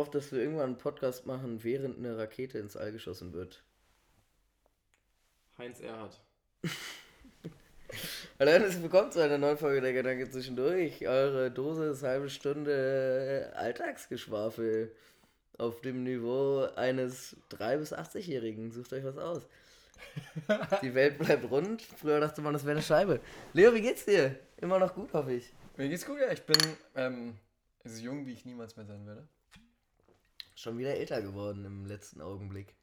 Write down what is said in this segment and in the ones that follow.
hoffe, dass wir irgendwann einen Podcast machen, während eine Rakete ins All geschossen wird. Heinz Erhardt. Hallo, herzlich willkommen zu einer neuen Folge der Gedanke zwischendurch. Eure Dosis halbe Stunde Alltagsgeschwafel auf dem Niveau eines 3- bis 80-Jährigen. Sucht euch was aus. Die Welt bleibt rund. Früher dachte man, das wäre eine Scheibe. Leo, wie geht's dir? Immer noch gut, hoffe ich. Mir geht's gut, ja. Ich bin ähm, so jung, wie ich niemals mehr sein werde. Schon wieder älter geworden im letzten Augenblick.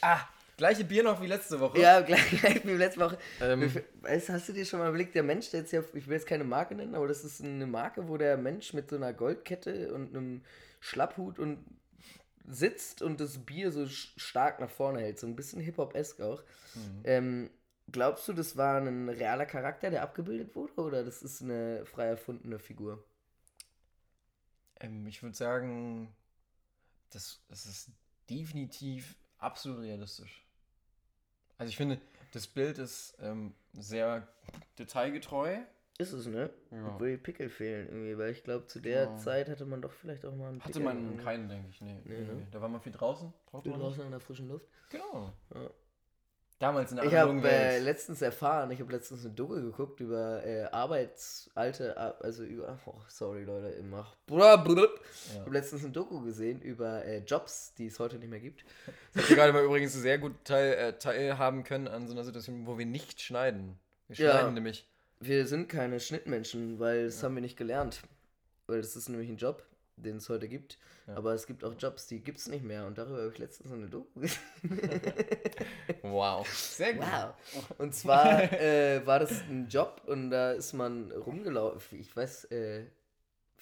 Ah, gleiche Bier noch wie letzte Woche. Ja, gleich, gleich wie letzte Woche. Ähm, Weißt, hast du dir schon mal überlegt, der Mensch, der jetzt hier, ich will jetzt keine Marke nennen, aber das ist eine Marke, wo der Mensch mit so einer Goldkette und einem Schlapphut und sitzt und das Bier so stark nach vorne hält. So ein bisschen Hip-Hop-esk auch. Mhm. Ähm, glaubst du, das war ein realer Charakter, der abgebildet wurde, oder das ist eine frei erfundene Figur? Ähm, ich würde sagen, das, das ist definitiv absolut realistisch. Also ich finde, das Bild ist ähm, sehr detailgetreu. Ist es, ne? Ja. Obwohl die Pickel fehlen irgendwie, weil ich glaube, zu der Ja. Zeit hatte man doch vielleicht auch mal einen Hatte Pickel man irgendwie. keinen, denke ich. Nee, Nee, ne? nee. Da war man viel draußen. Viel man draußen in der frischen Luft. Genau. Ja. Damals in der Ich habe äh, Welt. letztens erfahren, ich habe letztens eine Doku geguckt über äh, Arbeitsalte, Ar- also über, oh, sorry Leute, immer. Ich Ja. habe letztens eine Doku gesehen über äh, Jobs, die es heute nicht mehr gibt. Das habt ihr gerade mal übrigens sehr gut teil, äh, teilhaben können an so einer Situation, wo wir nicht schneiden. Wir Ja. schneiden nämlich. Wir sind keine Schnittmenschen, weil das haben wir nicht gelernt. Weil das ist nämlich ein Job, den es heute gibt. Ja. Aber es gibt auch Jobs, die gibt es nicht mehr. Und darüber habe ich letztens eine Doku gesehen. Wow. Sehr gut. Wow. Und zwar äh, war das ein Job und da ist man rumgelaufen. Ich weiß, äh,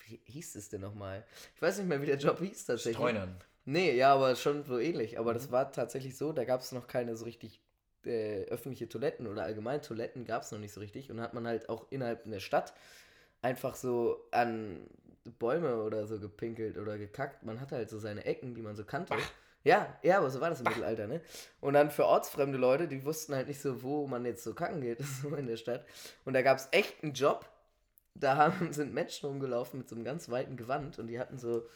wie hieß es denn nochmal? Ich weiß nicht mehr, wie der Job hieß tatsächlich. Streunern. Nee, ja, aber schon so ähnlich. Aber das war tatsächlich so, da gab es noch keine so richtig äh, öffentliche Toiletten oder allgemein Toiletten gab es noch nicht so richtig. Und hat man halt auch innerhalb in der Stadt einfach so an Bäume oder so gepinkelt oder gekackt. Man hatte halt so seine Ecken, die man so kannte. Ja, ja, aber so war das im Mittelalter, ne? Und dann für ortsfremde Leute, die wussten halt nicht so, wo man jetzt so kacken geht, so in der Stadt. Und da gab es echt einen Job. Da haben, sind Menschen rumgelaufen mit so einem ganz weiten Gewand und die hatten so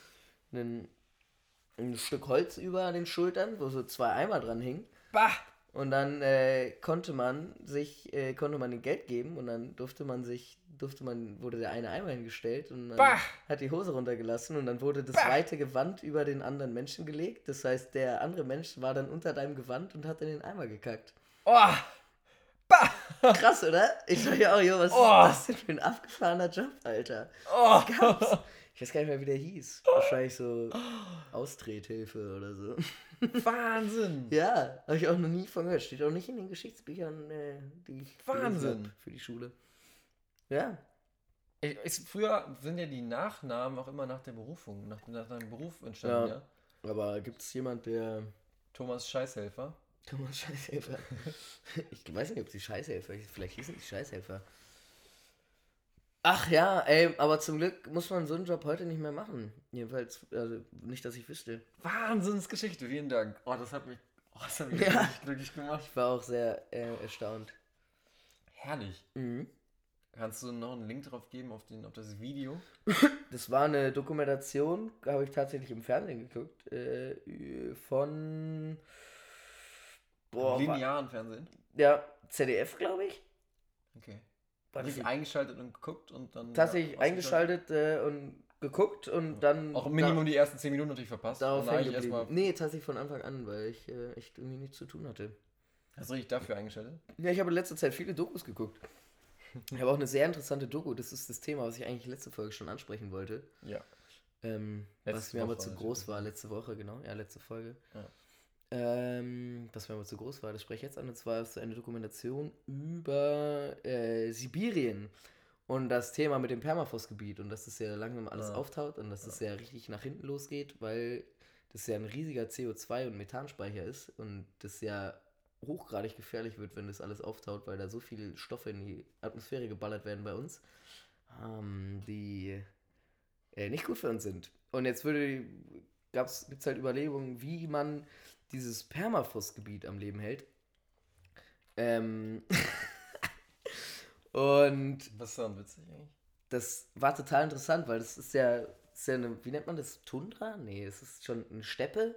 einen, ein Stück Holz über den Schultern, wo so zwei Eimer dran hingen. Bah! Und dann äh, konnte man sich, äh, konnte man ihnen Geld geben und dann durfte man sich, durfte man, wurde der eine Eimer hingestellt und dann Bah! hat die Hose runtergelassen und dann wurde das Bah! weite Gewand über den anderen Menschen gelegt. Das heißt, der andere Mensch war dann unter deinem Gewand und hat in den Eimer gekackt. Oh! Bah! Krass, oder? Ich dachte ja auch, jo, was Oh. ist das denn für ein abgefahrener Job, Alter? Oh! Gab's. Ich weiß gar nicht mehr, wie der hieß. Wahrscheinlich so Austrethilfe oder so. Wahnsinn! Ja, habe ich auch noch nie von gehört. Steht auch nicht in den Geschichtsbüchern, äh, die ich Wahnsinn. für die Schule. Ja. Ich, ist, früher sind ja die Nachnamen auch immer nach der Berufung, nach, nach deinem Beruf entstanden, Ja. ja? Aber gibt es jemand, der. Thomas Scheißhelfer. Thomas Scheißhelfer. ich weiß nicht, ob die Scheißhelfer. Vielleicht hießen die Scheißhelfer. Ach ja, ey, aber zum Glück muss man so einen Job heute nicht mehr machen. Jedenfalls, also nicht, dass ich wüsste. Wahnsinnsgeschichte, vielen Dank. Oh, das hat mich, oh, das hat mich Ja. richtig glücklich gemacht. Ich war auch sehr äh, erstaunt. Herrlich. Mhm. Kannst du noch einen Link drauf geben auf, den, auf das Video? Das war eine Dokumentation, habe ich tatsächlich im Fernsehen geguckt, äh, von boah, Linearen Fernsehen? ja, ZDF, glaube ich. Okay. Ich eingeschaltet und geguckt und dann. tatsächlich ja, eingeschaltet äh, und geguckt und dann Auch Minimum die ersten 10 Minuten natürlich verpasst. da, darauf erstmal. Nee, tatsächlich von Anfang an, weil ich äh, echt irgendwie nichts zu tun hatte. Hast du richtig dafür eingeschaltet? Ja, ich habe in letzter Zeit viele Dokus geguckt. Ich habe auch eine sehr interessante Doku, das ist das Thema, was ich eigentlich letzte Folge schon ansprechen wollte. Ja. Ähm, was mir aber zu groß war, letzte Woche, genau, ja, letzte Folge. Ja. Ähm, was mir aber zu groß war, das spreche ich jetzt an, und zwar ist eine Dokumentation über äh, Sibirien und das Thema mit dem Permafrostgebiet und dass das ja langsam alles Ja. auftaut und dass es ja richtig nach hinten losgeht, weil das ja ein riesiger CO2- und Methanspeicher ist und das ja hochgradig gefährlich wird, wenn das alles auftaut, weil da so viele Stoffe in die Atmosphäre geballert werden bei uns, ähm, die äh, nicht gut für uns sind. Und jetzt würde gibt es halt Überlegungen, wie man dieses Permafrostgebiet am Leben hält. Ähm, und Was ist daran witzig eigentlich? das war total interessant, weil das ist ja, ist ja eine, wie nennt man das? Tundra? Nee, es ist schon eine Steppe.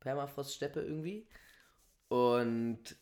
Permafrost-Steppe irgendwie. Und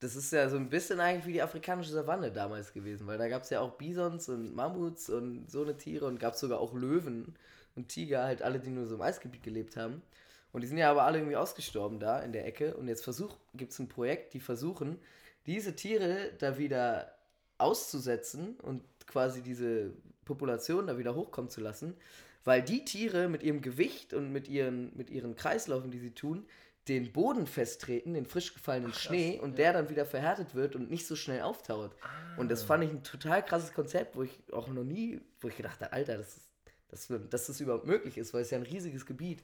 das ist ja so ein bisschen eigentlich wie die afrikanische Savanne damals gewesen, weil da gab es ja auch Bisons und Mammuts und so eine Tiere und gab es sogar auch Löwen und Tiger, halt alle, die nur so im Eisgebiet gelebt haben. Und die sind ja aber alle irgendwie ausgestorben da in der Ecke. Und jetzt gibt es ein Projekt, die versuchen, diese Tiere da wieder auszusetzen und quasi diese Population da wieder hochkommen zu lassen, weil die Tiere mit ihrem Gewicht und mit ihren, mit ihren Kreislaufen, die sie tun, den Boden festtreten, den frisch gefallenen Ach, Schnee und ja. der dann wieder verhärtet wird und nicht so schnell auftaut. Ah. Und das fand ich ein total krasses Konzept, wo ich auch noch nie, wo ich gedacht habe, Alter, das ist, das, dass das überhaupt möglich ist, weil es ja ein riesiges Gebiet.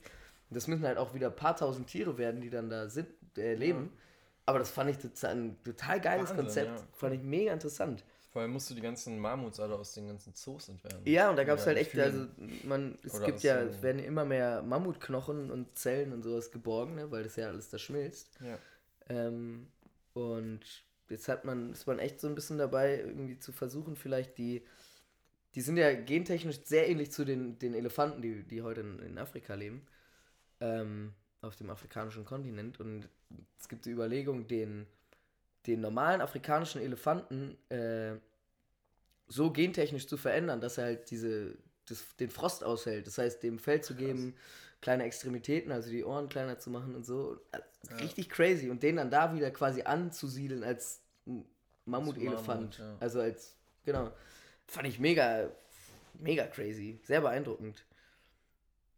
Und das müssen halt auch wieder ein paar tausend Tiere werden, die dann da sind, äh, leben. Ja. Aber das fand ich total, ein total geiles Wahnsinn, Konzept, ja. fand ich mega interessant. Vor allem musst du die ganzen Mammuts alle aus den ganzen Zoos entfernen. Ja, und da gab es halt echt, also man, es gibt ja, es werden immer mehr Mammutknochen und Zellen und sowas geborgen, ne, weil das ja alles da schmilzt. Ja. Ähm, und jetzt hat man, ist man echt so ein bisschen dabei, irgendwie zu versuchen, vielleicht die, die sind ja gentechnisch sehr ähnlich zu den, den Elefanten, die, die heute in, in Afrika leben, ähm, auf dem afrikanischen Kontinent. Und es gibt die Überlegung, den den normalen afrikanischen Elefanten äh, so gentechnisch zu verändern, dass er halt diese, das, den Frost aushält. Das heißt, dem Fell zu geben, kleine Extremitäten, also die Ohren kleiner zu machen und so. Ja. Richtig crazy. Und den dann da wieder quasi anzusiedeln als Mammutelefant. Ja. Also als, genau. Fand ich mega, mega crazy. Sehr beeindruckend.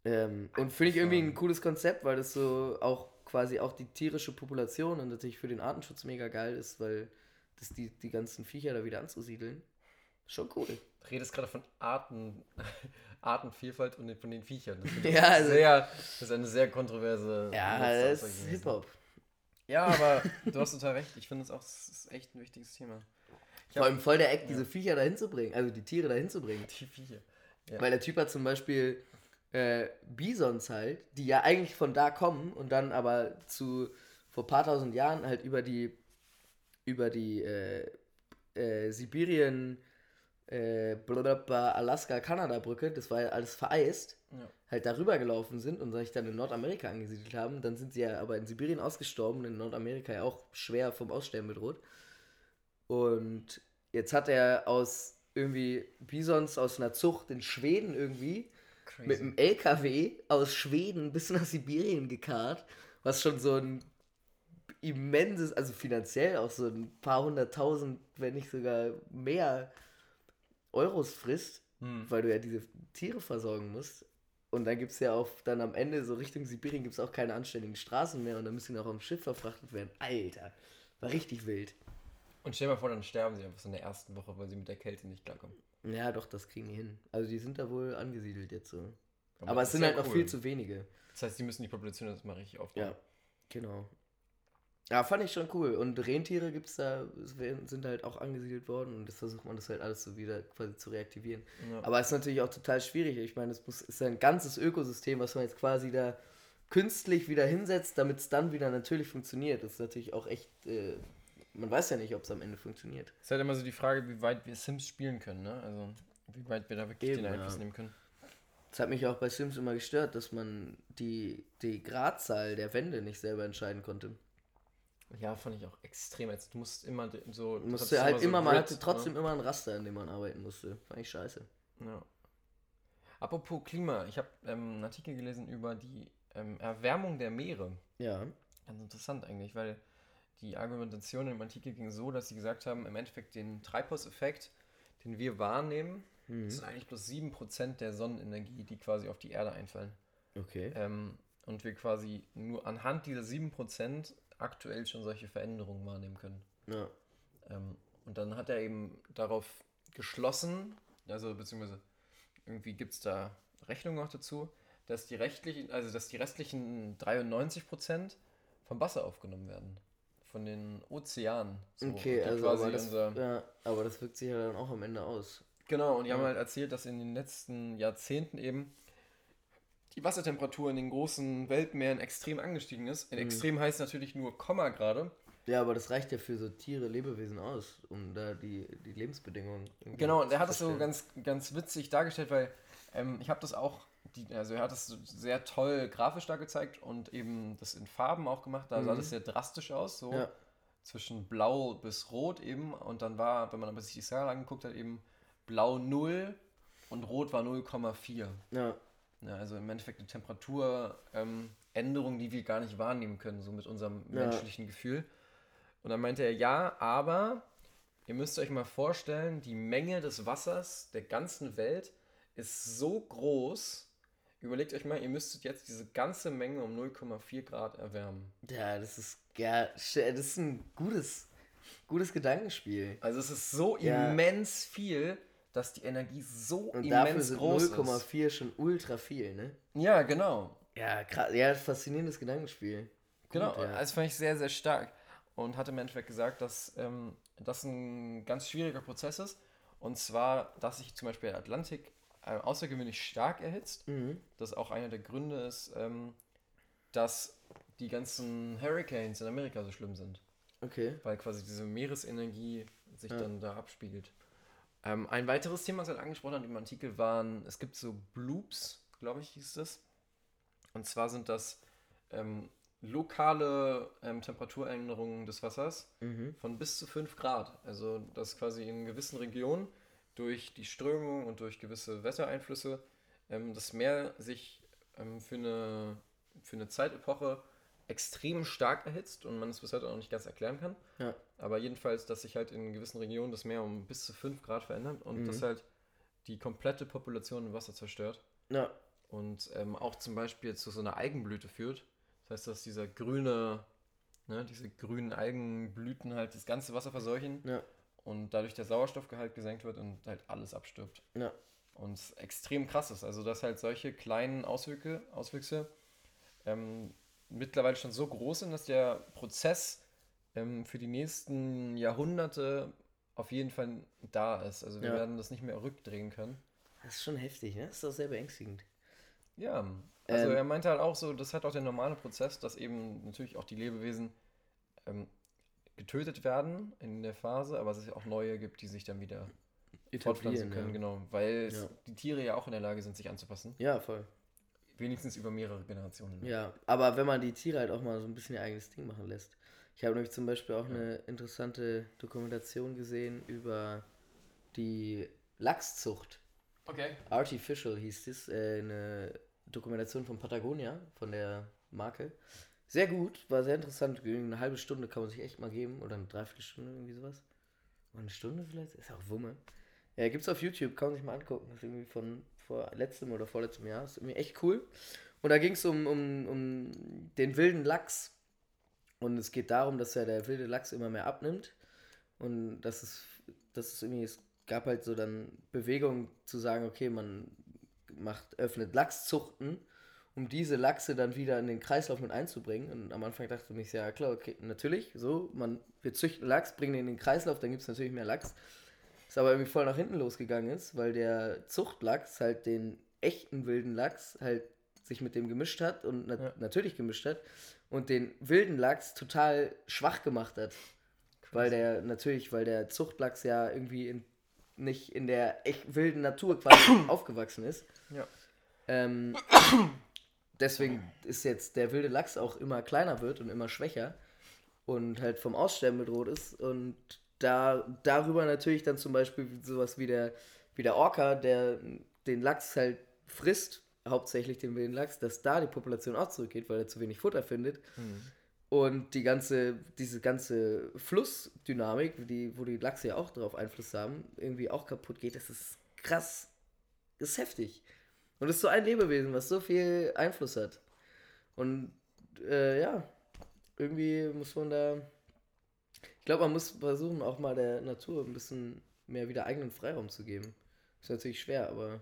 Ähm, und finde ich irgendwie ein cooles Konzept, weil das so auch quasi auch die tierische Population und natürlich für den Artenschutz mega geil ist, weil das die, die ganzen Viecher da wieder anzusiedeln. Schon cool. Du redest gerade von Arten, Artenvielfalt und von den Viechern. Das ja, also, sehr, das ist eine sehr kontroverse. Ja, das ist Hip-Hop. Ja, aber du hast total recht. Ich finde es auch, echt ein wichtiges Thema. Ich Vor allem voll der Eck, ja. diese Viecher dahin zu bringen, also die Tiere dahin zu bringen. Die Viecher. Ja. Weil der Typ hat zum Beispiel äh, Bisons halt, die ja eigentlich von da kommen und dann aber zu vor paar tausend Jahren halt über die über die äh, äh, Sibirien, äh, Alaska-Kanada-Brücke, das war ja alles vereist, ja. halt darüber gelaufen sind und sich dann in Nordamerika angesiedelt haben. Dann sind sie ja aber in Sibirien ausgestorben, in Nordamerika ja auch schwer vom Aussterben bedroht. Und jetzt hat er aus irgendwie Bisons aus einer Zucht in Schweden irgendwie Crazy. mit einem LKW aus Schweden bis nach Sibirien gekarrt, was schon so ein immenses, also finanziell auch so ein paar hunderttausend, wenn nicht sogar mehr Euros frisst, hm. weil du ja diese Tiere versorgen musst. Und dann gibt es ja auch dann am Ende, so Richtung Sibirien, gibt es auch keine anständigen Straßen mehr und dann müssen die auch am Schiff verfrachtet werden. Alter, war richtig wild. Und stell dir mal vor, dann sterben sie einfach so in der ersten Woche, weil sie mit der Kälte nicht klarkommen. Ja, doch, das kriegen die hin. Also die sind da wohl angesiedelt jetzt so. Aber, Aber es sind halt cool. noch viel zu wenige. Das heißt, die müssen die Population jetzt mal richtig aufbauen. Ja, genau. Ja, fand ich schon cool. Und Rentiere gibt's da, sind halt auch angesiedelt worden und das versucht man das halt alles so wieder quasi zu reaktivieren. Ja. Aber es ist natürlich auch total schwierig. Ich meine, es muss, ist ein ganzes Ökosystem, was man jetzt quasi da künstlich wieder hinsetzt, damit es dann wieder natürlich funktioniert. Das ist natürlich auch echt äh, man weiß ja nicht, ob es am Ende funktioniert. Es ist halt immer so die Frage, wie weit wir Sims spielen können, ne? Also, wie weit wir da wirklich Eben, den Einfluss ja. nehmen können. Das hat mich auch bei Sims immer gestört, dass man die, die Gradzahl der Wände nicht selber entscheiden konnte. Ja, fand ich auch extrem. Also, du musst immer so. Du musste halt immer, so immer man hatte trotzdem ne? immer ein Raster, in dem man arbeiten musste. Fand ich scheiße. Ja. Apropos Klima, ich habe ähm, einen Artikel gelesen über die ähm, Erwärmung der Meere. Ja. Ganz interessant eigentlich, weil die Argumentation im Artikel ging so, dass sie gesagt haben, im Endeffekt den Treibhauseffekt, den wir wahrnehmen, mhm. sind eigentlich bloß 7% der Sonnenenergie, die quasi auf die Erde einfallen. Okay. Ähm, und wir quasi nur anhand dieser 7% aktuell schon solche Veränderungen wahrnehmen können. Ja. Ähm, und dann hat er eben darauf geschlossen, also beziehungsweise irgendwie gibt es da Rechnungen auch dazu, dass die rechtlichen, also dass die restlichen 93% vom Wasser aufgenommen werden von den Ozeanen. So, okay, also aber das, ja, aber das wirkt sich ja dann auch am Ende aus. Genau, und die ja. haben halt erzählt, dass in den letzten Jahrzehnten eben die Wassertemperatur in den großen Weltmeeren extrem angestiegen ist. Mhm. Extrem heißt natürlich nur Komma gerade. Ja, aber das reicht ja für so Tiere, Lebewesen aus, um da die, die Lebensbedingungen. Genau, und er hat es so ganz, ganz witzig dargestellt, weil ähm, ich habe das auch, die, also er hat es sehr toll grafisch da gezeigt und eben das in Farben auch gemacht. Da sah Mhm. das sehr drastisch aus, so Ja. zwischen blau bis rot eben. Und dann war, wenn man aber sich die Skala angeguckt hat, eben blau 0 und rot war 0,4. Ja, Ja, also im Endeffekt eine Temperaturänderung, ähm, die wir gar nicht wahrnehmen können, so mit unserem Ja. menschlichen Gefühl. Und dann meinte er, ja, aber ihr müsst euch mal vorstellen, die Menge des Wassers der ganzen Welt ist so groß. Überlegt euch mal, ihr müsstet jetzt diese ganze Menge um 0,4 Grad erwärmen. ja, das ist, ja, das ist ein gutes, gutes Gedankenspiel. Also es ist so Ja. immens viel, dass die Energie so Und dafür immens sind groß ist. 0,4 schon ultra viel, ne? Ja, genau. Ja, krass, ja, faszinierendes Gedankenspiel. Gut, Genau, ja. das fand ich sehr, sehr stark. Und hat im Endeffekt gesagt, dass ähm, das ein ganz schwieriger Prozess ist. Und zwar, dass sich zum Beispiel der Atlantik außergewöhnlich stark erhitzt. Mhm. Das auch einer der Gründe ist, ähm, dass die ganzen Hurricanes in Amerika so schlimm sind. Okay. Weil quasi diese Meeresenergie sich Ja. dann da abspiegelt. Ähm, ein weiteres Thema, was er angesprochen hat im Artikel, waren, es gibt so Bloops, glaube ich, hieß das. Und zwar sind das ähm, lokale ähm, Temperaturänderungen des Wassers Mhm. von bis zu 5 Grad. Also, dass quasi in gewissen Regionen durch die Strömung und durch gewisse Wettereinflüsse ähm, das Meer sich ähm, für, eine, für eine Zeitepoche extrem stark erhitzt und man es bis heute auch nicht ganz erklären kann. Ja. Aber jedenfalls, dass sich halt in gewissen Regionen das Meer um bis zu 5 Grad verändert und Mhm. das halt die komplette Population im Wasser zerstört Ja. und ähm, auch zum Beispiel zu so einer Algenblüte führt. Das heißt, dass dieser grüne, ne, diese grünen Algenblüten halt das ganze Wasser verseuchen Ja. Und dadurch der Sauerstoffgehalt gesenkt wird und halt alles abstirbt. Ja. Und es extrem krass ist. Also, dass halt solche kleinen Auswirke, Auswüchse ähm, mittlerweile schon so groß sind, dass der Prozess ähm, für die nächsten Jahrhunderte auf jeden Fall da ist. Also, wir Ja. werden das nicht mehr rückdrehen können. Das ist schon heftig, ne? Das ist auch sehr beängstigend. Ja, also Ähm, er meinte halt auch so, das hat auch der normale Prozess, dass eben natürlich auch die Lebewesen ähm, getötet werden in der Phase, aber dass es auch neue gibt, die sich dann wieder fortpflanzen können, ja. genau, weil Ja. die Tiere ja auch in der Lage sind, sich anzupassen, Ja, voll. wenigstens über mehrere Generationen. Ja, aber wenn man die Tiere halt auch mal so ein bisschen ihr eigenes Ding machen lässt. Ich habe nämlich zum Beispiel auch eine interessante Dokumentation gesehen über die Lachszucht. Okay. Artificial hieß es, äh, eine Dokumentation von Patagonia, von der Marke. Sehr gut, war sehr interessant. Eine halbe Stunde kann man sich echt mal geben oder eine Dreiviertelstunde, irgendwie sowas. Oder eine Stunde vielleicht? Ist auch Wumme. Ja, gibt's auf YouTube, kann man sich mal angucken. Das ist irgendwie von vor letztem oder vorletztem Jahr. Ist irgendwie echt cool. Und da ging es um, um, um den wilden Lachs. Und es geht darum, dass ja der wilde Lachs immer mehr abnimmt. Und das ist, das ist irgendwie, es gab halt so dann Bewegungen zu sagen, okay, man macht, öffnet Lachszuchten, um diese Lachse dann wieder in den Kreislauf mit einzubringen. Und am Anfang dachte ich, ja klar, okay, natürlich, so, man, wir züchten Lachs, bringen den in den Kreislauf, dann gibt es natürlich mehr Lachs. Ist aber irgendwie voll nach hinten losgegangen ist, weil der Zuchtlachs halt den echten wilden Lachs halt sich mit dem gemischt hat und nat Ja. natürlich gemischt hat und den wilden Lachs total schwach gemacht hat. Weil der, natürlich, weil der Zuchtlachs ja irgendwie in, nicht in der echt wilden Natur quasi aufgewachsen ist. Ja. Ähm, deswegen ist jetzt der wilde Lachs auch immer kleiner wird und immer schwächer und halt vom Aussterben bedroht ist. Und da darüber natürlich dann zum Beispiel sowas wie der, wie der Orca, der den Lachs halt frisst, hauptsächlich den wilden Lachs, dass da die Population auch zurückgeht, weil er zu wenig Futter findet. Hm. Und die ganze, diese ganze Flussdynamik, die, wo die Lachse ja auch drauf Einfluss haben, irgendwie auch kaputt geht, das ist krass. Das ist heftig. Und es ist so ein Lebewesen, was so viel Einfluss hat. Und äh, ja, irgendwie muss man da. Ich glaube, man muss versuchen, auch mal der Natur ein bisschen mehr wieder eigenen Freiraum zu geben. Ist natürlich schwer, aber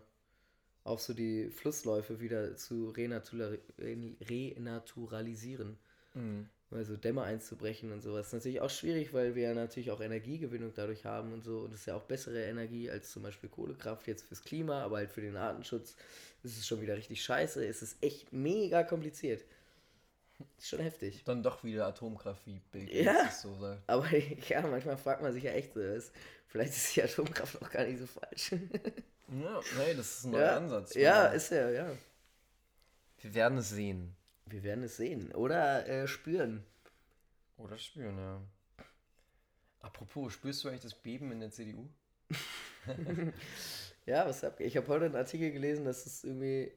auch so die Flussläufe wieder zu renatura renaturalisieren. Mhm. Also Dämme einzubrechen und sowas. Ist natürlich auch schwierig, weil wir ja natürlich auch Energiegewinnung dadurch haben und so. Und es ist ja auch bessere Energie als zum Beispiel Kohlekraft jetzt fürs Klima, aber halt für den Artenschutz ist es schon wieder richtig scheiße. Es ist echt mega kompliziert. Ist schon heftig. Dann doch wieder Atomkraft wie Bill Ja. das so sagt. Aber ja, manchmal fragt man sich ja echt so, ist, vielleicht ist die Atomkraft auch gar nicht so falsch. Ja, nee, das ist ein neuer ja, Ansatz. ja, ist ja, ja. Wir werden es sehen. Wir werden es sehen. Oder äh, spüren. Oder spüren, ja. Apropos, spürst du eigentlich das Beben in der CDU? Ja, was hab ich? habe heute einen Artikel gelesen, dass es irgendwie,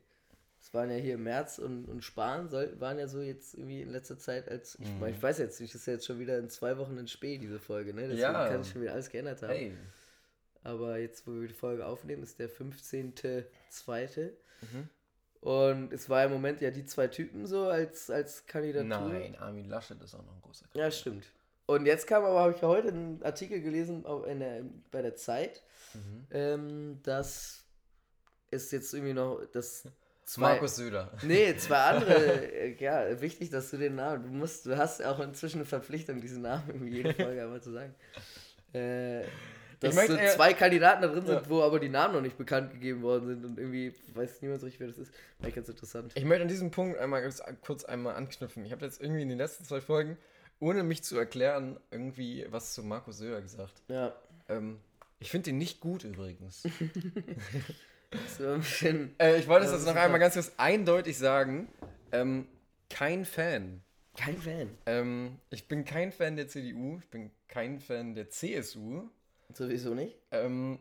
es waren ja hier März und, und Spahn soll, waren ja so jetzt irgendwie in letzter Zeit als, ich, Mhm. ich weiß jetzt nicht, das ist ja jetzt schon wieder in zwei Wochen in Spee, diese Folge, ne? Deswegen Ja. kann sich schon wieder alles geändert haben. Hey. Aber jetzt, wo wir die Folge aufnehmen, ist der 15.2. Mhm. Und es war im Moment ja die zwei Typen so als, als Kandidatur. Nein, Armin Laschet ist auch noch ein großer Ja, stimmt. Und jetzt kam aber, habe ich ja heute einen Artikel gelesen in der, bei der Zeit, Mhm. ähm, dass es jetzt irgendwie noch, dass zwei, Markus Söder. nee, zwei andere, äh, ja, wichtig, dass du den Namen, du musst, du hast auch inzwischen eine Verpflichtung, diesen Namen irgendwie jede Folge einmal zu sagen. Äh, dass möchte so zwei Kandidaten da drin sind, Ja. wo aber die Namen noch nicht bekannt gegeben worden sind und irgendwie weiß niemand so richtig, wer das ist. Eigentlich ganz interessant. Ich möchte an diesem Punkt einmal ganz kurz einmal anknüpfen. Ich habe jetzt irgendwie in den letzten zwei Folgen, ohne mich zu erklären, irgendwie was zu Markus Söder gesagt. Ja, Ähm, ich finde ihn nicht gut übrigens. so ein bisschen, äh, ich wollte es jetzt noch einmal ganz kurz eindeutig sagen. Ähm, kein Fan. kein Fan. Ähm, ich bin kein Fan der CDU, ich bin kein Fan der CSU. Sowieso nicht. Ähm,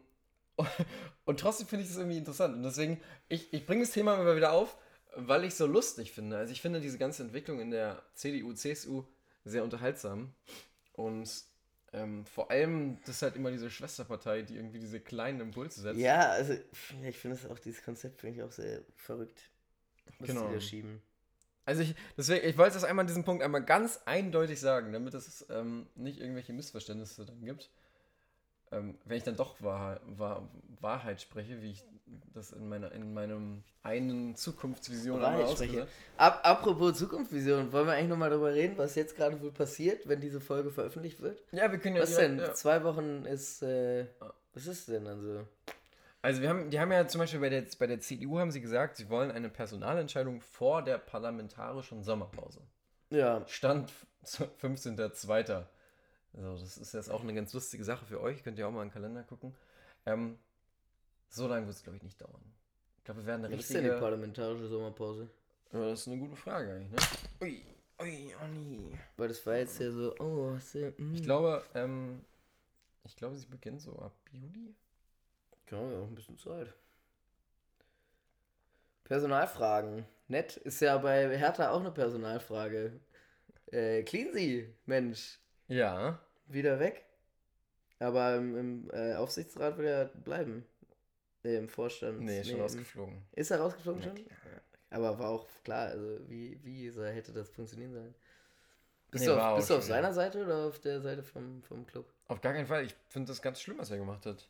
und trotzdem finde ich das irgendwie interessant. Und deswegen, ich, ich bringe das Thema immer wieder auf, weil ich so lustig finde. Also ich finde diese ganze Entwicklung in der CDU, CSU sehr unterhaltsam. Und ähm, vor allem, das ist halt immer diese Schwesterpartei, die irgendwie diese kleinen Impulse setzt. Ja, also ich finde es auch, dieses Konzept finde ich auch sehr verrückt. Was Genau. die da schieben. Also ich, deswegen, ich wollte das einmal an diesem Punkt einmal ganz eindeutig sagen, damit es ähm, nicht irgendwelche Missverständnisse dann gibt. Ähm, wenn ich dann doch Wahrheit, Wahr, Wahrheit spreche, wie ich das in meiner in meinem einen Zukunftsvision Wahrheit spreche. Ab, apropos Zukunftsvision, wollen wir eigentlich nochmal darüber reden, was jetzt gerade wohl passiert, wenn diese Folge veröffentlicht wird? Ja, wir können ja Was direkt- denn? Ja. Zwei Wochen ist, äh, was ist denn dann so? Also wir haben, die haben ja zum Beispiel bei der, bei der CDU haben sie gesagt, sie wollen eine Personalentscheidung vor der parlamentarischen Sommerpause. Ja, Stand 15.02. Also das ist jetzt auch eine ganz lustige Sache für euch. Könnt ihr auch mal in den Kalender gucken. Ähm, so lange wird es, glaube ich, nicht dauern. Ich glaube, wir werden eine was ist denn die richtige... parlamentarische Sommerpause? Ja, das ist eine gute Frage eigentlich, ne? Ui, ui, Anni. Weil das war jetzt ja so, oh, was denn? mm. Ich glaube, ähm, ich glaube, sie beginnt so ab Juli. Ja, ja, ein bisschen Zeit. Personalfragen. Nett. Ist ja bei Hertha auch eine Personalfrage. Äh, Cleansy, Mensch. Ja. wieder weg. Aber im, im äh, Aufsichtsrat will er bleiben. Äh, Im Vorstand. Nee, schon im- rausgeflogen. Ist er rausgeflogen Ja, schon? Aber war auch klar, also wie, wie hätte das funktionieren sollen? Bist, Nee, du, auf, bist du auf ja. seiner Seite oder auf der Seite vom, vom Club? Auf gar keinen Fall. Ich finde das ganz schlimm, was er gemacht hat.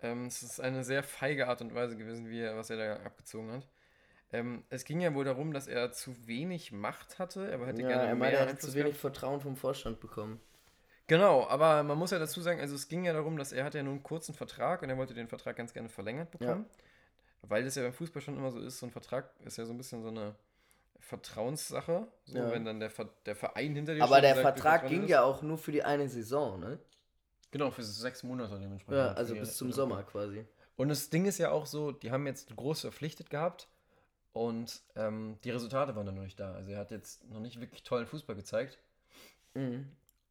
Ähm, es ist eine sehr feige Art und Weise gewesen, wie er, was er da abgezogen hat. Ähm, es ging ja wohl darum, dass er zu wenig Macht hatte. Er hätte Ja, gerne er mehr meinte, er Einfluss zu wenig gehabt. Vertrauen vom Vorstand bekommen. Genau, aber man muss ja dazu sagen, also es ging ja darum, dass er hatte ja nur einen kurzen Vertrag und er wollte den Vertrag ganz gerne verlängert bekommen. Weil das ja beim Fußball schon immer so ist, so ein Vertrag ist ja so ein bisschen so eine Vertrauenssache. So, Ja. wenn dann der, Ver der Verein hinter dir Aber steht der sagt, Vertrag ging dir ja auch nur für die eine Saison, ne? Genau, für sechs Monate dementsprechend. Ja, also bis zum ja. Sommer quasi. Und das Ding ist ja auch so, die haben jetzt groß verpflichtet gehabt und ähm, die Resultate waren dann noch nicht da. Also er hat jetzt noch nicht wirklich tollen Fußball gezeigt Mhm.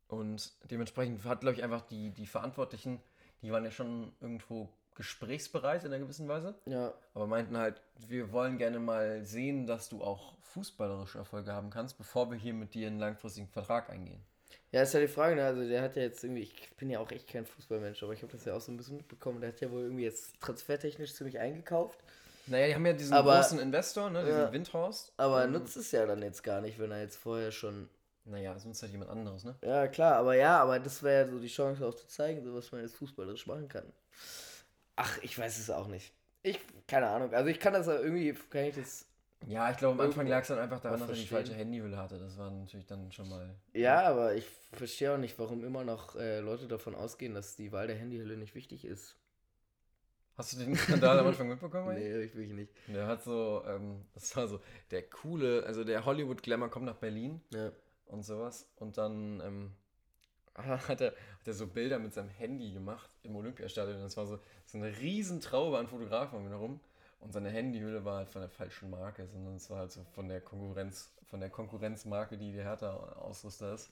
und dementsprechend hat, glaube ich, einfach die, die Verantwortlichen, die waren ja schon irgendwo gesprächsbereit in einer gewissen Weise, Ja, aber meinten halt, wir wollen gerne mal sehen, dass du auch fußballerische Erfolge haben kannst, bevor wir hier mit dir einen langfristigen Vertrag eingehen. Ja, ist ja die Frage, ne? Also der hat ja jetzt irgendwie, ich bin ja auch echt kein Fußballmensch, aber ich habe das ja auch so ein bisschen mitbekommen. Der hat ja wohl irgendwie jetzt transfertechnisch ziemlich eingekauft. Naja, die haben ja diesen Aber- großen Investor, ne, diesen Ja. Windhorst. Aber Ähm, nutzt es ja dann jetzt gar nicht, wenn er jetzt vorher schon. Naja, sonst halt jemand anderes, ne? Ja, klar, aber ja, aber das wäre ja so die Chance auch zu zeigen, so was man jetzt fußballerisch machen kann. Ach, ich weiß es auch nicht. Ich, keine Ahnung. Also ich kann das ja irgendwie, kann ich das. Ja, ich glaube, am Anfang lag es dann einfach daran, dass er die falsche Handyhülle hatte. Das war natürlich dann schon mal. Ja, aber ich verstehe auch nicht, warum immer noch äh, Leute davon ausgehen, dass die Wahl der Handyhülle nicht wichtig ist. Hast du den Skandal am Anfang mitbekommen? eigentlich? Nee, ich wirklich nicht. Der hat so, ähm, das war so, der coole, also der Hollywood-Glamour kommt nach Berlin Ja. und sowas. Und dann ähm, hat, er, hat er so Bilder mit seinem Handy gemacht im Olympiastadion. Und das war so, so eine riesen Traube an Fotografen um ihn herum. Und seine Handyhülle war halt von der falschen Marke, sondern es war halt so von der Konkurrenz, von der Konkurrenzmarke, die die Hertha-Ausrüster ist.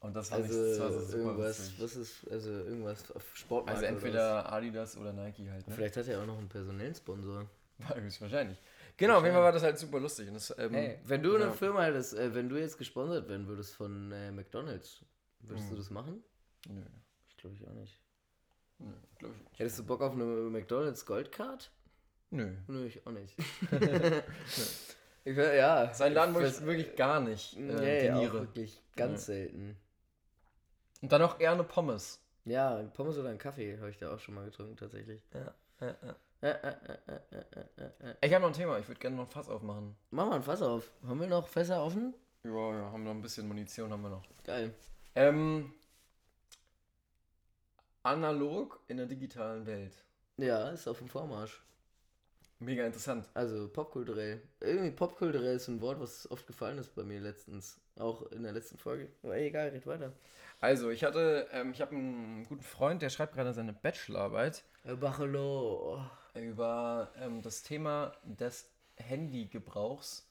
Und das war, Also nicht, das war so super irgendwas, lustig. was ist, also irgendwas auf Sportmarke Also oder entweder Adidas oder Nike halt, ne? Vielleicht hat er auch noch einen personellen Sponsor. War höchstwahrscheinlich. Genau, auf jeden Fall war das halt super lustig. Und das, ähm, Hey, wenn du ja. eine Firma hättest, äh, wenn du jetzt gesponsert werden würdest von äh, McDonalds, würdest Hm. du das machen? Nö, Ich glaube ich auch nicht. nö, glaub ich nicht. Hättest du Bock auf eine McDonalds Goldcard? Nö. Nö, ich auch nicht. ich, ja. Sein Laden, wo ich wirklich gar nicht äh, Nee, auch wirklich ganz Ja. selten. Und dann auch eher eine Pommes. Ja, ein Pommes oder einen Kaffee habe ich da auch schon mal getrunken, tatsächlich. Ja, ja, ja. Äh, äh, äh. Ich habe noch ein Thema, ich würde gerne noch ein Fass aufmachen. Mach mal ein Fass auf. Haben wir noch Fässer offen? Ja, ja, haben noch ein bisschen Munition, haben wir noch. Geil. Ähm, analog in der digitalen Welt. Ja, ist auf dem Vormarsch. Mega interessant. Also popkulturell. Irgendwie popkulturell ist ein Wort, was oft gefallen ist bei mir letztens. Auch in der letzten Folge. Aber egal, red weiter. Also, ich hatte, ähm, ich habe einen guten Freund, der schreibt gerade seine Bachelorarbeit Herr Bachelo. über ähm, das Thema des Handygebrauchs,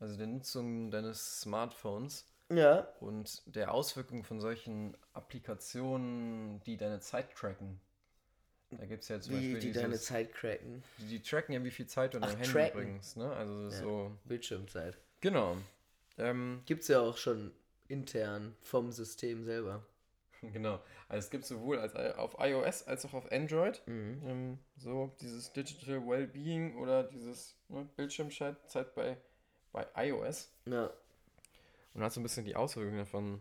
also der Nutzung deines Smartphones Ja. und der Auswirkung von solchen Applikationen, die deine Zeit tracken. Da gibt es ja zum Wie Beispiel die dieses, deine Zeit cracken. die, die tracken ja, wie viel Zeit du Ach, deinem Handy tracken. bringst. Ne? Also Ja. so. Bildschirmzeit. Genau. Ähm, Gibt's ja auch schon intern vom System selber. genau. Also es gibt sowohl als, auf iOS als auch auf Android Mhm. ähm, so dieses Digital Wellbeing oder dieses ne, Bildschirmzeit bei, bei iOS. Ja. und hat so ein bisschen die Auswirkungen davon,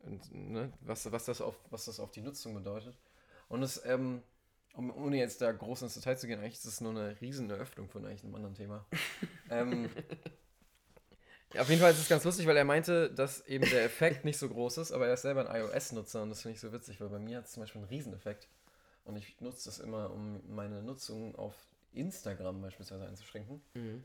und, ne, was, was, das auf, was das auf die Nutzung bedeutet. Und es, ähm, um, ohne jetzt da groß ins Detail zu gehen, eigentlich ist es nur eine riesen Eröffnung von eigentlich einem anderen Thema. ähm, ja, auf jeden Fall ist es ganz lustig, weil er meinte, dass eben der Effekt nicht so groß ist, aber er ist selber ein iOS-Nutzer und das finde ich so witzig, weil bei mir hat es zum Beispiel einen Rieseneffekt. Und ich nutze das immer, um meine Nutzung auf Instagram beispielsweise einzuschränken. Mhm.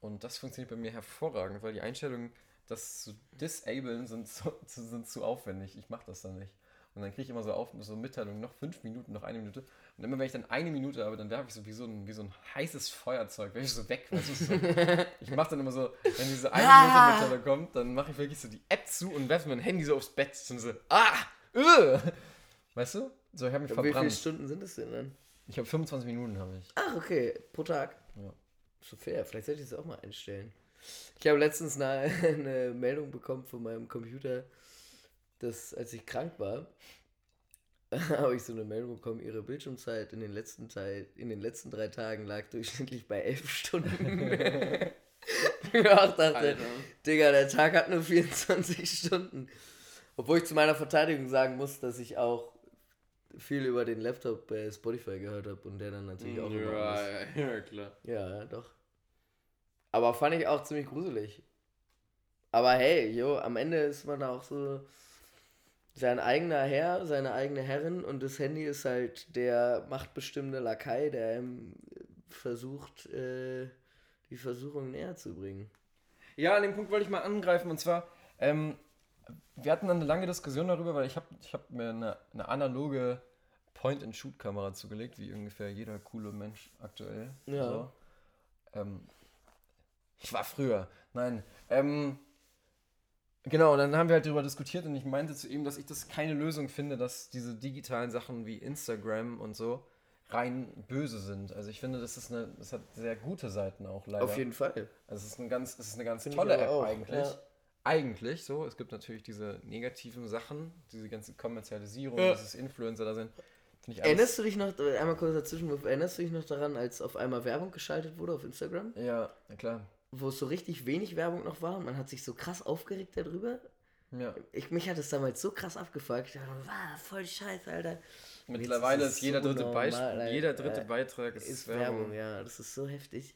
Und das funktioniert bei mir hervorragend, weil die Einstellungen, das zu disablen, sind zu, zu, sind zu aufwendig. Ich mache das dann nicht. Und dann kriege ich immer so, auf, so Mitteilungen, noch fünf Minuten, noch eine Minute. Und immer wenn ich dann eine Minute habe, dann werfe ich so wie so ein, wie so ein heißes Feuerzeug, werfe ich so weg. Weißt du, so. Ich mache dann immer so, wenn diese eine Ah! Minute Mitteilung kommt, dann mache ich wirklich so die App zu und werfe mein Handy so aufs Bett. Und so, ah, öh. Weißt du? So, ich habe mich Wie viele verbrannt. Stunden sind es denn dann? Ich habe 25 Minuten, habe ich. Ach, okay. Pro Tag. Ja. So fair. Vielleicht sollte ich das auch mal einstellen. Ich habe letztens eine, eine Meldung bekommen von meinem Computer, dass als ich krank war, habe ich so eine Meldung bekommen, ihre Bildschirmzeit in den letzten Teil, in den letzten drei Tagen lag durchschnittlich bei elf Stunden. ich mir auch dachte, Digga, der Tag hat nur 24 Stunden. Obwohl ich zu meiner Verteidigung sagen muss, dass ich auch viel über den Laptop bei Spotify gehört habe und der dann natürlich auch ist. ja, klar. Ja, doch. Aber fand ich auch ziemlich gruselig. Aber hey, jo, am Ende ist man auch so sein eigener Herr, seine eigene Herrin und das Handy ist halt der machtbestimmende Lakai, der ihm versucht, äh, die Versuchung näher zu bringen. Ja, an dem Punkt wollte ich mal angreifen und zwar, ähm, wir hatten dann eine lange Diskussion darüber, weil ich habe ich hab mir eine, eine analoge Point-and-Shoot-Kamera zugelegt, wie ungefähr jeder coole Mensch aktuell. Ja. So. Ähm, ich war früher. Nein. Ähm, genau, und dann haben wir halt darüber diskutiert und ich meinte zu ihm, dass ich das keine Lösung finde, dass diese digitalen Sachen wie Instagram und so rein böse sind. Also ich finde, das ist eine, das hat sehr gute Seiten auch leider. Auf jeden Fall. Also es ist eine ganz, es ist eine ganz Finde tolle App auch, eigentlich. ja. Eigentlich so. Es gibt natürlich diese negativen Sachen, diese ganze Kommerzialisierung, Ja. dieses Influencer da sind. Erinnerst du dich noch, einmal kurz dazwischen, erinnerst du dich noch daran, als auf einmal Werbung geschaltet wurde auf Instagram? Ja, na klar. Wo es so richtig wenig Werbung noch war und man hat sich so krass aufgeregt darüber? Ja. Ich, mich hat es damals so krass abgefuckt. Ich dachte, wow, voll scheiße, Alter. Mittlerweile ist ist jeder so dritte, normal, jeder dritte Ja. Beitrag ist, Ist Werbung. Werbung, ja, das ist so heftig.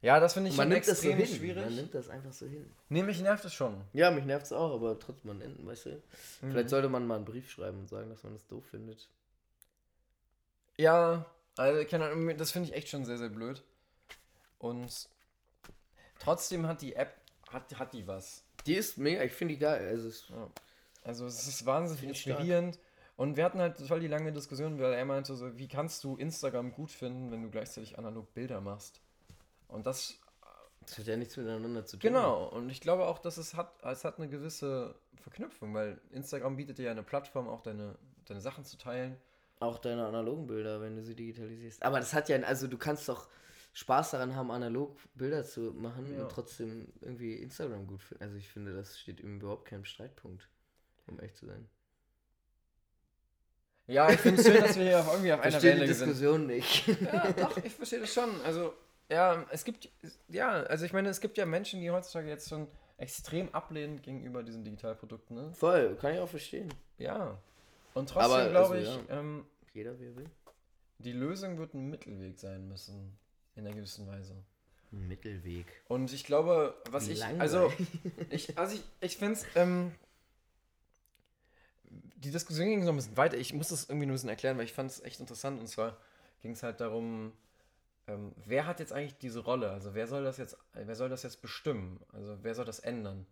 Ja, das finde ich man schon nimmt das so extrem hin. schwierig. Man nimmt das einfach so hin. Nee, mich nervt es schon. Ja, mich nervt es auch, aber trotzdem man enden, weißt du? Mhm. Vielleicht sollte man mal einen Brief schreiben und sagen, dass man das doof findet. Ja, also Ahnung, das finde ich echt schon sehr, sehr blöd. Und trotzdem hat die App, hat, hat die was. Die ist mega, ich finde die geil. Also, es, Ja. Also es ist wahnsinnig stark. inspirierend. Und wir hatten halt voll die lange Diskussion, weil er meinte so, wie kannst du Instagram gut finden, wenn du gleichzeitig analog Bilder machst? Und das, das hat ja nichts miteinander zu tun. genau, und ich glaube auch, dass es hat, es hat eine gewisse Verknüpfung, weil Instagram bietet dir ja eine Plattform, auch deine, deine Sachen zu teilen. Auch deine analogen Bilder, wenn du sie digitalisierst. Aber das hat ja, also du kannst doch Spaß daran haben, analog Bilder zu machen Ja. und trotzdem irgendwie Instagram gut finden. Also ich finde, das steht überhaupt keinem Streitpunkt, um echt zu sein. Ja, ich finde es schön, dass wir hier auch irgendwie auf einer Welle sind. Diskussion nicht. Ja, doch, ich verstehe das schon. Also, ja, es gibt, ja, also ich meine, es gibt ja Menschen, die heutzutage jetzt schon extrem ablehnen gegenüber diesen Digitalprodukten, ne? Voll, kann ich auch verstehen. Ja. Und trotzdem glaube also, ich, ähm, Jeder wie er will. die Lösung wird ein Mittelweg sein müssen. In einer gewissen Weise. Ein Mittelweg. Und ich glaube, was ich, langweilig. also, ich, also ich, ich finde es, ähm, die Diskussion ging so ein bisschen weiter. Ich muss das irgendwie nur ein bisschen erklären, weil ich fand es echt interessant. Und zwar ging es halt darum, ähm, wer hat jetzt eigentlich diese Rolle? Also wer soll das jetzt, wer soll das jetzt bestimmen? Also wer soll das ändern?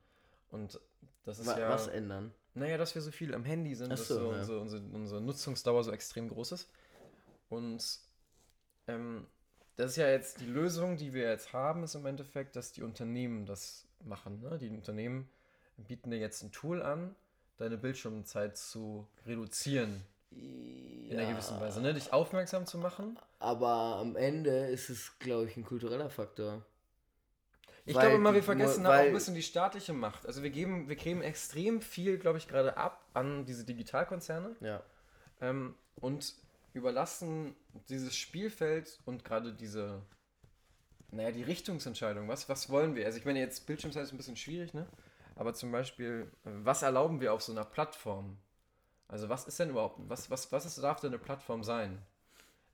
Und das ist Wa ja, Was ändern? naja, dass wir so viel am Handy sind, Ach dass so, so ja. unsere, unsere, unsere Nutzungsdauer so extrem groß ist. Und ähm, das ist ja jetzt die Lösung, die wir jetzt haben, ist im Endeffekt, dass die Unternehmen das machen. Ne? Die Unternehmen bieten dir jetzt ein Tool an, deine Bildschirmzeit zu reduzieren in einer gewissen Weise, ne? dich aufmerksam zu machen. Aber am Ende ist es, glaube ich, ein kultureller Faktor. Ich Weil glaube mal, wir vergessen da auch weil- ein bisschen die staatliche Macht. Also wir geben, wir geben extrem viel, glaube ich, gerade ab an diese Digitalkonzerne. Ja. ähm, und überlassen dieses Spielfeld und gerade diese, naja, die Richtungsentscheidung. Was, was wollen wir? Also ich meine, jetzt Bildschirmzeit ist ein bisschen schwierig, ne? Aber zum Beispiel, was erlauben wir auf so einer Plattform? Also was ist denn überhaupt, was, was, was ist, darf denn eine Plattform sein?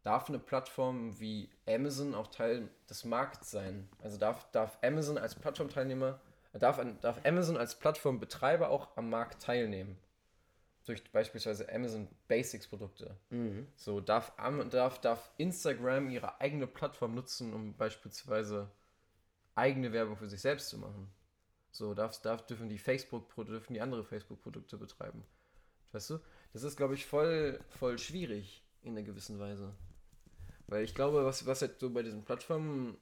Darf eine Plattform wie Amazon auch Teil des Markts sein? Also darf, darf Amazon als Plattformteilnehmer, darf, darf Amazon als Plattformbetreiber auch am Markt teilnehmen? Durch beispielsweise Amazon Basics Produkte. Mhm. So, darf, darf, darf Instagram ihre eigene Plattform nutzen, um beispielsweise eigene Werbung für sich selbst zu machen. So, darf, darf, dürfen die Facebook, dürfen die andere Facebook-Produkte betreiben. Weißt du? Das ist, glaube ich, voll, voll schwierig in einer gewissen Weise. Weil ich glaube, was, was halt so bei diesen Plattformen,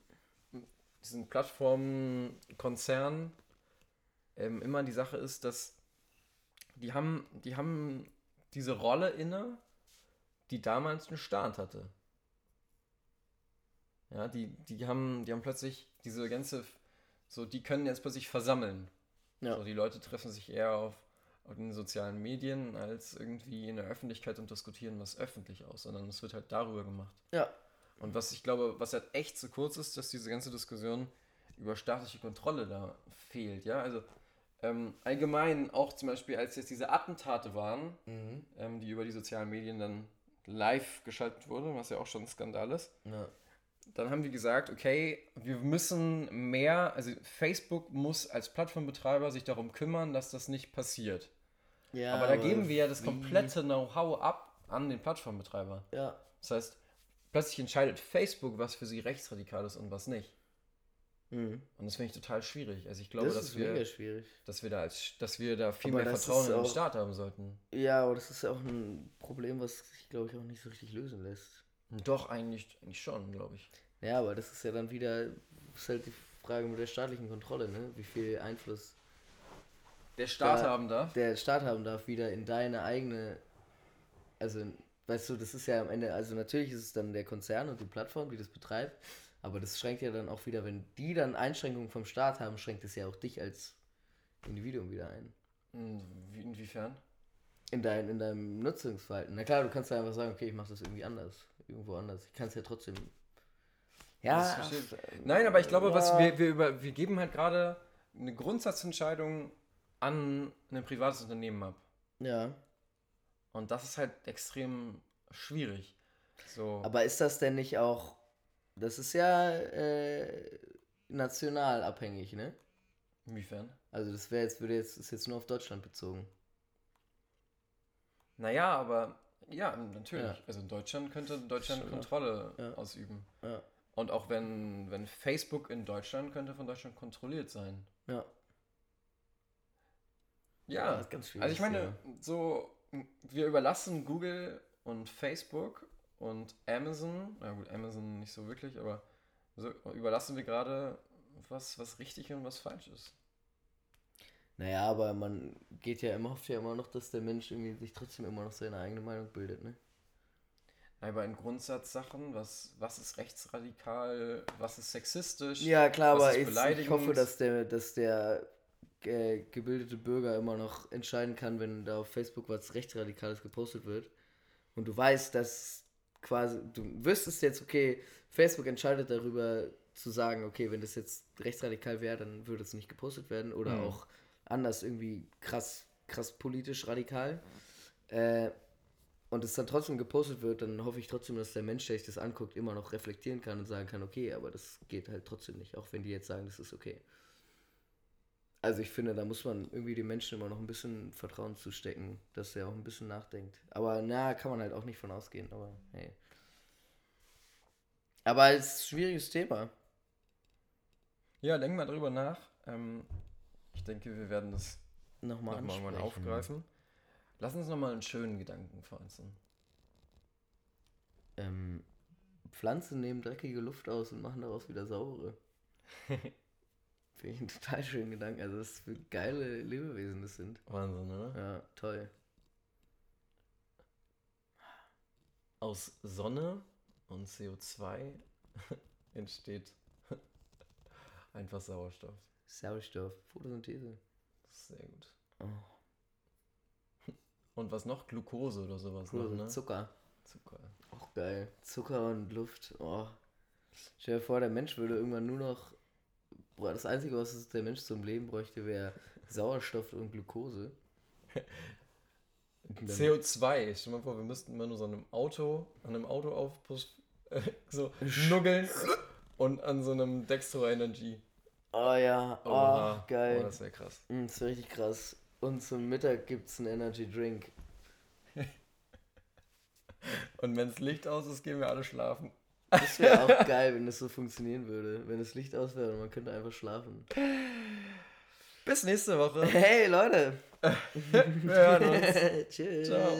diesen Plattformkonzernen ähm, immer die Sache ist, dass die haben, die haben diese Rolle inne, die damals ein Staat hatte. Ja, die, die haben, die haben plötzlich diese ganze, so, die können jetzt plötzlich versammeln. Ja. So, die Leute treffen sich eher auf, auf den sozialen Medien als irgendwie in der Öffentlichkeit und diskutieren was öffentlich aus, sondern es wird halt darüber gemacht. Ja. Und was ich glaube, was halt echt zu kurz ist, dass diese ganze Diskussion über staatliche Kontrolle da fehlt, ja, also ähm, allgemein auch zum Beispiel, als jetzt diese Attentate waren, Mhm. ähm, die über die sozialen Medien dann live geschaltet wurden, was ja auch schon ein Skandal ist, Ja. dann haben die gesagt, okay, wir müssen mehr, also Facebook muss als Plattformbetreiber sich darum kümmern, dass das nicht passiert. ja aber da geben wir ja das komplette Know-how ab an den Plattformbetreiber. Ja. Das heißt, plötzlich entscheidet Facebook, was für sie rechtsradikal ist und was nicht. Mhm. Und das finde ich total schwierig. Also ich glaube, das dass ist wir, mega schwierig. dass wir da als, dass wir da viel Aber mehr Vertrauen in den Staat haben sollten. Ja, aber das ist ja auch ein Problem, was sich, glaube ich, auch nicht so richtig lösen lässt. Doch, eigentlich, eigentlich schon, glaube ich. Ja, aber das ist ja dann wieder, ist halt die Frage mit der staatlichen Kontrolle, ne? Wie viel Einfluss Der Staat Da- haben darf. der Staat haben darf, wieder in deine eigene, also, weißt du, das ist ja am Ende, also natürlich ist es dann der Konzern und die Plattform, die das betreibt, aber das schränkt ja dann auch wieder, wenn die dann Einschränkungen vom Staat haben, schränkt es ja auch dich als Individuum wieder ein. Wie- Inwiefern? In, dein, in deinem Nutzungsverhalten. Na klar, du kannst ja einfach sagen, okay, ich mache das irgendwie anders. Irgendwo anders. Ich kann es ja trotzdem. Ja. Verstehe Nein, aber ich glaube, was ja. wir, wir, über, wir geben halt gerade eine Grundsatzentscheidung an ein privates Unternehmen ab. Ja. Und das ist halt extrem schwierig. So. Aber ist das denn nicht auch. Das ist ja äh, national abhängig, ne? Inwiefern? Also das wäre jetzt, würde jetzt, ist jetzt nur auf Deutschland bezogen. Naja, aber Ja, natürlich. Ja. Also in Deutschland könnte Deutschland Schon, Kontrolle ja. ausüben. Ja. Und auch wenn, wenn Facebook in Deutschland könnte von Deutschland kontrolliert sein. Ja. Ja, schwierig. also ich meine, so, wir überlassen Google und Facebook und Amazon, na gut, Amazon nicht so wirklich, aber so überlassen wir gerade, was, was richtig und was falsch ist. Naja, aber man geht ja immer, hofft ja immer noch, dass der Mensch irgendwie sich trotzdem immer noch seine eigene Meinung bildet, ne? Aber in Grundsatzsachen, was, was ist rechtsradikal, was ist sexistisch? Ja, klar, was aber ist ich, ich hoffe, dass der, dass der äh, gebildete Bürger immer noch entscheiden kann, wenn da auf Facebook was Rechtsradikales gepostet wird. Und du weißt, dass quasi, du wüsstest jetzt, okay, Facebook entscheidet darüber zu sagen, okay, wenn das jetzt rechtsradikal wäre, dann würde es nicht gepostet werden. Oder Mhm. auch anders irgendwie krass, krass politisch radikal. Äh, und es dann trotzdem gepostet wird, dann hoffe ich trotzdem, dass der Mensch, der sich das anguckt, immer noch reflektieren kann und sagen kann, okay, aber das geht halt trotzdem nicht, auch wenn die jetzt sagen, das ist okay. Also ich finde, da muss man irgendwie den Menschen immer noch ein bisschen Vertrauen zustecken, dass er auch ein bisschen nachdenkt. Aber na, kann man halt auch nicht von ausgehen, aber hey. Aber es ist ein schwieriges Thema. Ja, denk mal drüber nach. Ähm, ich denke, wir werden das Nochmal irgendwann ansprechen. aufgreifen. Lass uns nochmal einen schönen Gedanken pflanzen. Ähm, Pflanzen nehmen dreckige Luft aus und machen daraus wieder saubere. Finde ich einen total schönen Gedanken. Also, was für geile Lebewesen das sind. Wahnsinn, oder? Ja, toll. Aus Sonne und CO2 entsteht einfach Sauerstoff. Sauerstoff, Photosynthese. Sehr gut. Oh, Und was noch? Glucose oder sowas. cool, noch, ne? Zucker. Zucker. Auch geil. Zucker und Luft. Oh. Stell dir vor, der Mensch würde irgendwann nur noch. Boah, das Einzige, was der Mensch zum Leben bräuchte, wäre Sauerstoff und Glucose. Und dann- CO2. Stell dir mal vor, wir müssten immer nur so an einem Auto, an einem Auto aufpus äh, so nuggeln und an so einem Dextro Energy. Oh ja, oh, Oha. geil. Oh, das wäre krass. Mm, Das wäre richtig krass. Und zum Mittag gibt es einen Energy Drink. Und wenn das Licht aus ist, gehen wir alle schlafen. Das wäre auch geil, wenn das so funktionieren würde. Wenn das Licht aus wäre und man könnte einfach schlafen. Bis nächste Woche. Hey Leute! Wir hören uns. Tschüss. Ciao.